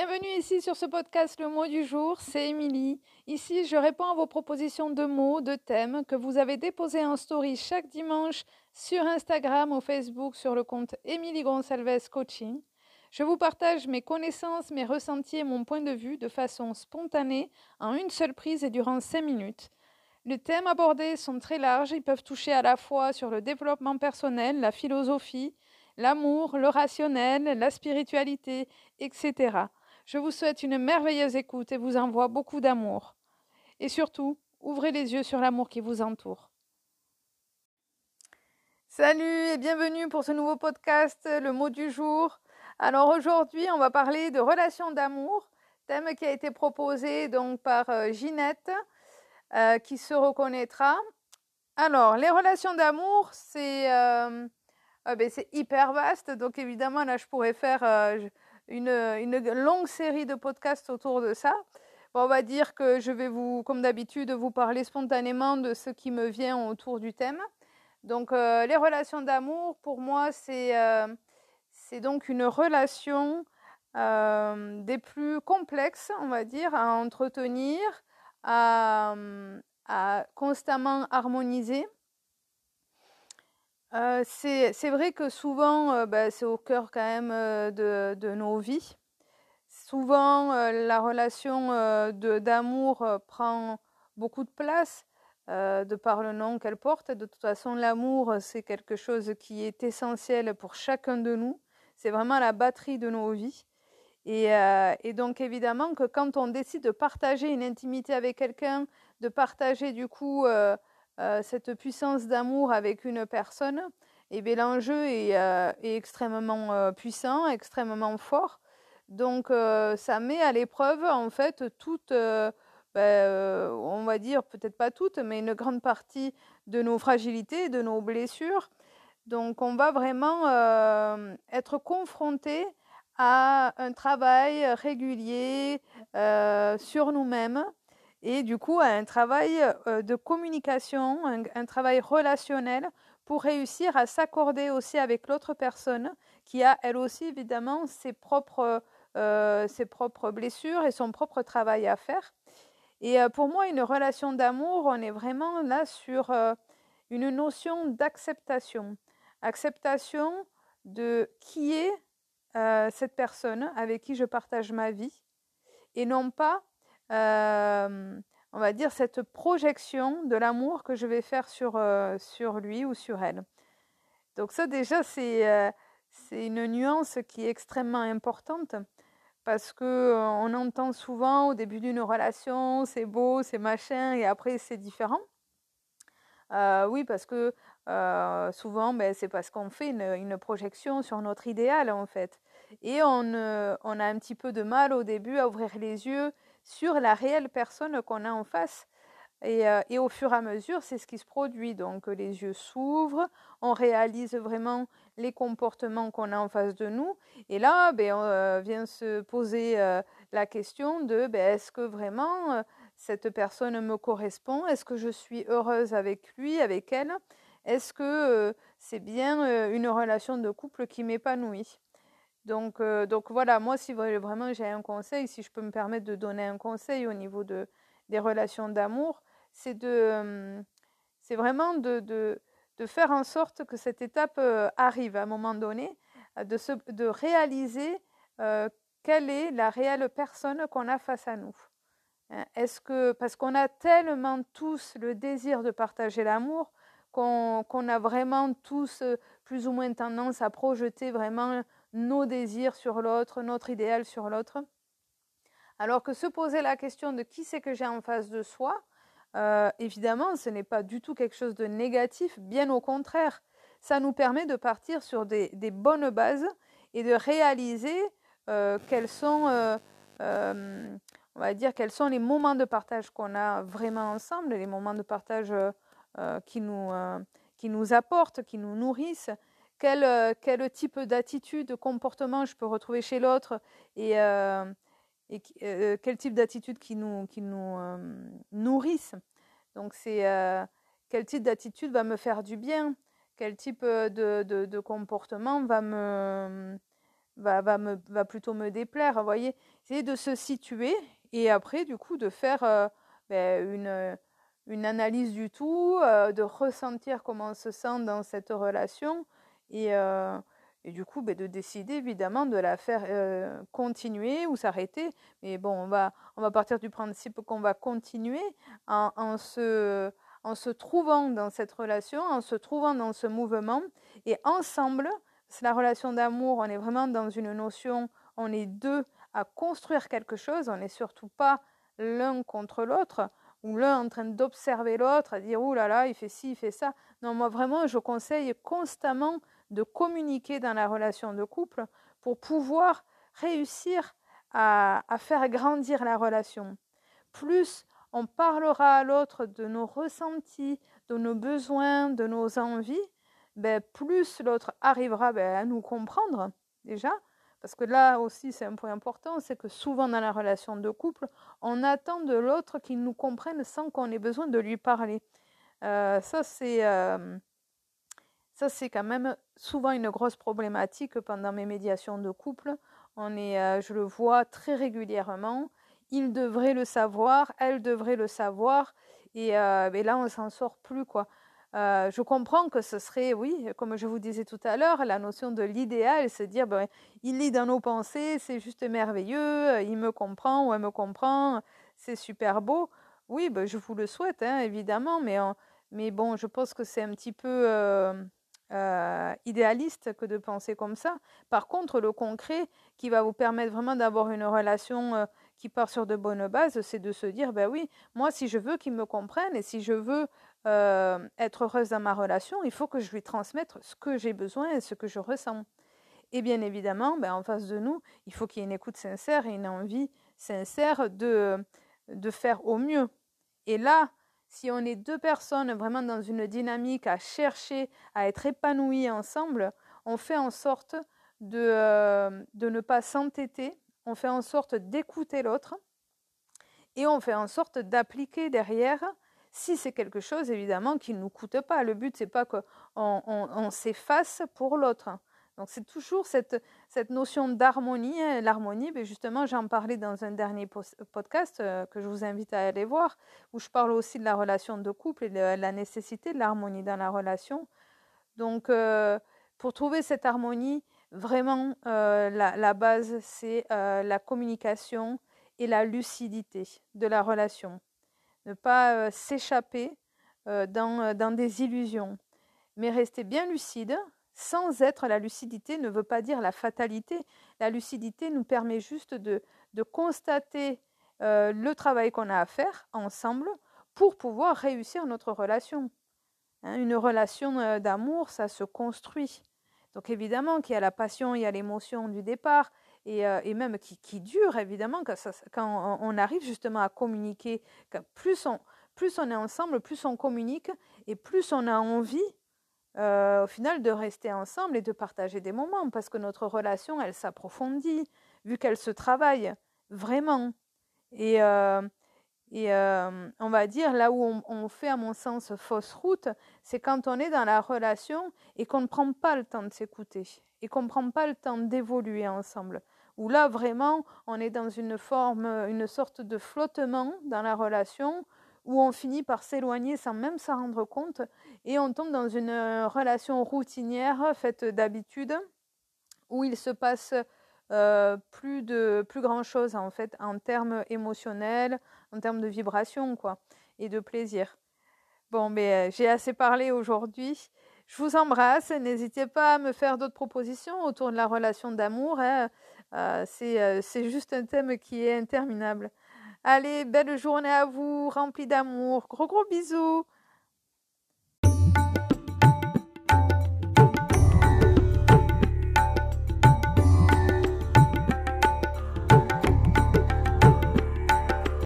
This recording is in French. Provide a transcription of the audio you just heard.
Bienvenue ici sur ce podcast Le mot du jour, c'est Émilie. Ici, je réponds à vos propositions de mots, de thèmes que vous avez déposés en story chaque dimanche sur Instagram ou Facebook sur le compte Émilie Gonçalves Coaching. Je vous partage mes connaissances, mes ressentis et mon point de vue de façon spontanée, en une seule prise et durant 5 minutes. Les thèmes abordés sont très larges, ils peuvent toucher à la fois sur le développement personnel, la philosophie, l'amour, le rationnel, la spiritualité, etc. Je vous souhaite une merveilleuse écoute et vous envoie beaucoup d'amour. Et surtout, ouvrez les yeux sur l'amour qui vous entoure. Salut et bienvenue pour ce nouveau podcast, le mot du jour. Alors aujourd'hui, on va parler de relations d'amour, thème qui a été proposé donc par euh, Ginette, euh, qui se reconnaîtra. Alors, les relations d'amour, c'est euh, ben, hyper vaste, donc évidemment là, je pourrais faire une, longue série de podcasts autour de ça. on va dire que je vais vous, comme d'habitude, vous parler spontanément de ce qui me vient autour du thème. Donc, euh, les relations d'amour, pour moi, c'est euh, donc une relation euh, des plus complexes, on va dire, à entretenir, à constamment harmoniser. C'est vrai que souvent, bah, c'est au cœur quand même de, de, nos vies. Souvent, la relation d'amour prend beaucoup de place de par le nom qu'elle porte. De toute façon, l'amour, c'est quelque chose qui est essentiel pour chacun de nous. C'est vraiment la batterie de nos vies. Et, et, donc, évidemment, que quand on décide de partager une intimité avec quelqu'un, de partager du coup euh, cette puissance d'amour avec une personne, et bien l'enjeu est, euh, extrêmement euh, puissant, extrêmement fort. Donc ça met à l'épreuve en fait toute, ben, on va dire peut-être pas toutes, mais une grande partie de nos fragilités, de nos blessures. Donc on va vraiment être confronté à un travail régulier sur nous-mêmes et du coup un travail euh, de communication, un, travail relationnel pour réussir à s'accorder aussi avec l'autre personne qui a elle aussi évidemment ses propres, euh, ses propres blessures et son propre travail à faire. Et euh, pour moi, une relation d'amour, on est vraiment là sur une notion d'acceptation. Acceptation de qui est cette personne avec qui je partage ma vie et non pas on va dire, cette projection de l'amour que je vais faire sur, sur lui ou sur elle. Donc ça déjà, c'est c'est une nuance qui est extrêmement importante parce que on entend souvent au début d'une relation, c'est beau, c'est machin, et après c'est différent. oui, parce que souvent, ben, c'est parce qu'on fait une, une, projection sur notre idéal en fait. Et on, on a un petit peu de mal au début à ouvrir les yeux sur la réelle personne qu'on a en face. Euh, et, au fur et à mesure, c'est ce qui se produit. Donc les yeux s'ouvrent, on réalise vraiment les comportements qu'on a en face de nous. Et là, ben, on euh, vient se poser euh, la question de ben, est-ce que vraiment cette personne me correspond? Est-ce que je suis heureuse avec lui, avec elle? Est-ce que c'est bien une relation de couple qui m'épanouit? Donc, euh, donc voilà, moi, si vraiment j'ai un conseil, si je peux me permettre de donner un conseil au niveau de, des relations d'amour, c'est de, euh, c'est vraiment de, de, de, faire en sorte que cette étape euh, arrive à un moment donné, de, se, de réaliser quelle est la réelle personne qu'on a face à nous. Hein, est-ce que, parce qu'on a tellement tous le désir de partager l'amour, qu'on a vraiment tous plus ou moins tendance à projeter vraiment nos désirs sur l'autre, notre idéal sur l'autre. Alors que se poser la question de qui c'est que j'ai en face de soi, euh, évidemment, ce n'est pas du tout quelque chose de négatif, bien au contraire. Ça nous permet de partir sur des, bonnes bases et de réaliser euh, quels sont, euh, on va dire, quels sont les moments de partage qu'on a vraiment ensemble, les moments de partage qui, nous, qui nous apportent, qui nous nourrissent, quel, euh, quel type d'attitude, de comportement je peux retrouver chez l'autre et, euh, et euh, quel type d'attitude qui nous, qui nous nourrissent. Donc c'est quel type d'attitude va me faire du bien, quel type de, de, comportement va me, va, va, va plutôt me déplaire. Voyez, c'est de se situer et après, du coup, de faire ben, une, une analyse du tout, de ressentir comment on se sent dans cette relation et, du coup, ben, de décider évidemment de la faire continuer ou s'arrêter. Mais bon, on va, on va partir du principe qu'on va continuer en, en se en se trouvant dans cette relation, en se trouvant dans ce mouvement, et ensemble, c'est la relation d'amour, on est vraiment dans une notion, on est deux à construire quelque chose, on n'est surtout pas l'un contre l'autre, ou l'un en train d'observer l'autre, à dire, ouh là là, il fait ci, il fait ça. Non, moi vraiment, je conseille constamment de communiquer dans la relation de couple pour pouvoir réussir à, à faire grandir la relation. Plus on parlera à l'autre de nos ressentis, de nos besoins, de nos envies, ben, plus l'autre arrivera ben, à nous comprendre déjà. Parce que là aussi, c'est un point important, c'est que souvent dans la relation de couple, on attend de l'autre qu'il nous comprenne sans qu'on ait besoin de lui parler. Euh, ça, c'est euh, ça, c'est quand même souvent une grosse problématique pendant mes médiations de couple. On est, euh, je le vois très régulièrement il devrait le savoir, elle devrait le savoir, et, euh, là on s'en sort plus quoi. Euh, je comprends que ce serait, oui, comme je vous disais tout à l'heure, la notion de l'idéal, se dire, ben, il lit dans nos pensées, c'est juste merveilleux, il me comprend ou elle me comprend, c'est super beau. Oui, ben, je vous le souhaite, hein, évidemment, mais, mais bon, je pense que c'est un petit peu euh, euh, idéaliste que de penser comme ça. Par contre, le concret qui va vous permettre vraiment d'avoir une relation euh, qui part sur de bonnes bases, c'est de se dire, ben oui, moi, si je veux qu'il me comprenne et si je veux euh, être heureuse dans ma relation, il faut que je lui transmette ce que j'ai besoin et ce que je ressens. Et bien évidemment, ben, en face de nous, il faut qu'il y ait une écoute sincère et une envie sincère de, de faire au mieux. Et là, si on est deux personnes vraiment dans une dynamique à chercher à être épanouies ensemble, on fait en sorte de, euh, de ne pas s'entêter, on fait en sorte d'écouter l'autre et on fait en sorte d'appliquer derrière si c'est quelque chose évidemment qui ne nous coûte pas. Le but, c'est pas qu'on on, s'efface pour l'autre. Donc c'est toujours cette, cette notion d'harmonie. Hein. L'harmonie, ben, justement, j'en parlais dans un dernier podcast euh, que je vous invite à aller voir, où je parle aussi de la relation de couple et de la nécessité de l'harmonie dans la relation. Donc euh, pour trouver cette harmonie, Vraiment, euh, la, base, c'est la communication et la lucidité de la relation. Ne pas s'échapper dans des illusions, mais rester bien lucide. Sans être la lucidité ne veut pas dire la fatalité. La lucidité nous permet juste de, de constater le travail qu'on a à faire ensemble pour pouvoir réussir notre relation. Hein, une relation d'amour, ça se construit. Donc évidemment qu'il y a la passion, il y a l'émotion du départ, et, euh, même qui, dure évidemment quand, on, arrive justement à communiquer. Plus on, plus on est ensemble, plus on communique, et plus on a envie euh, au final de rester ensemble et de partager des moments, parce que notre relation, elle s'approfondit, vu qu'elle se travaille vraiment. Et, euh, et euh, on va dire, là où on, fait, à mon sens, fausse route, c'est quand on est dans la relation et qu'on ne prend pas le temps de s'écouter et qu'on ne prend pas le temps d'évoluer ensemble. Où là, vraiment, on est dans une forme, une sorte de flottement dans la relation où on finit par s'éloigner sans même s'en rendre compte et on tombe dans une relation routinière faite d'habitude où il se passe euh, plus de plus grand chose en fait en termes émotionnels, en termes de vibration quoi et de plaisir. Bon, mais euh, j'ai assez parlé aujourd'hui. Je vous embrasse. N'hésitez pas à me faire d'autres propositions autour de la relation d'amour. Hein. Euh, c'est juste un thème qui est interminable. Allez, belle journée à vous, remplie d'amour. Gros gros bisous.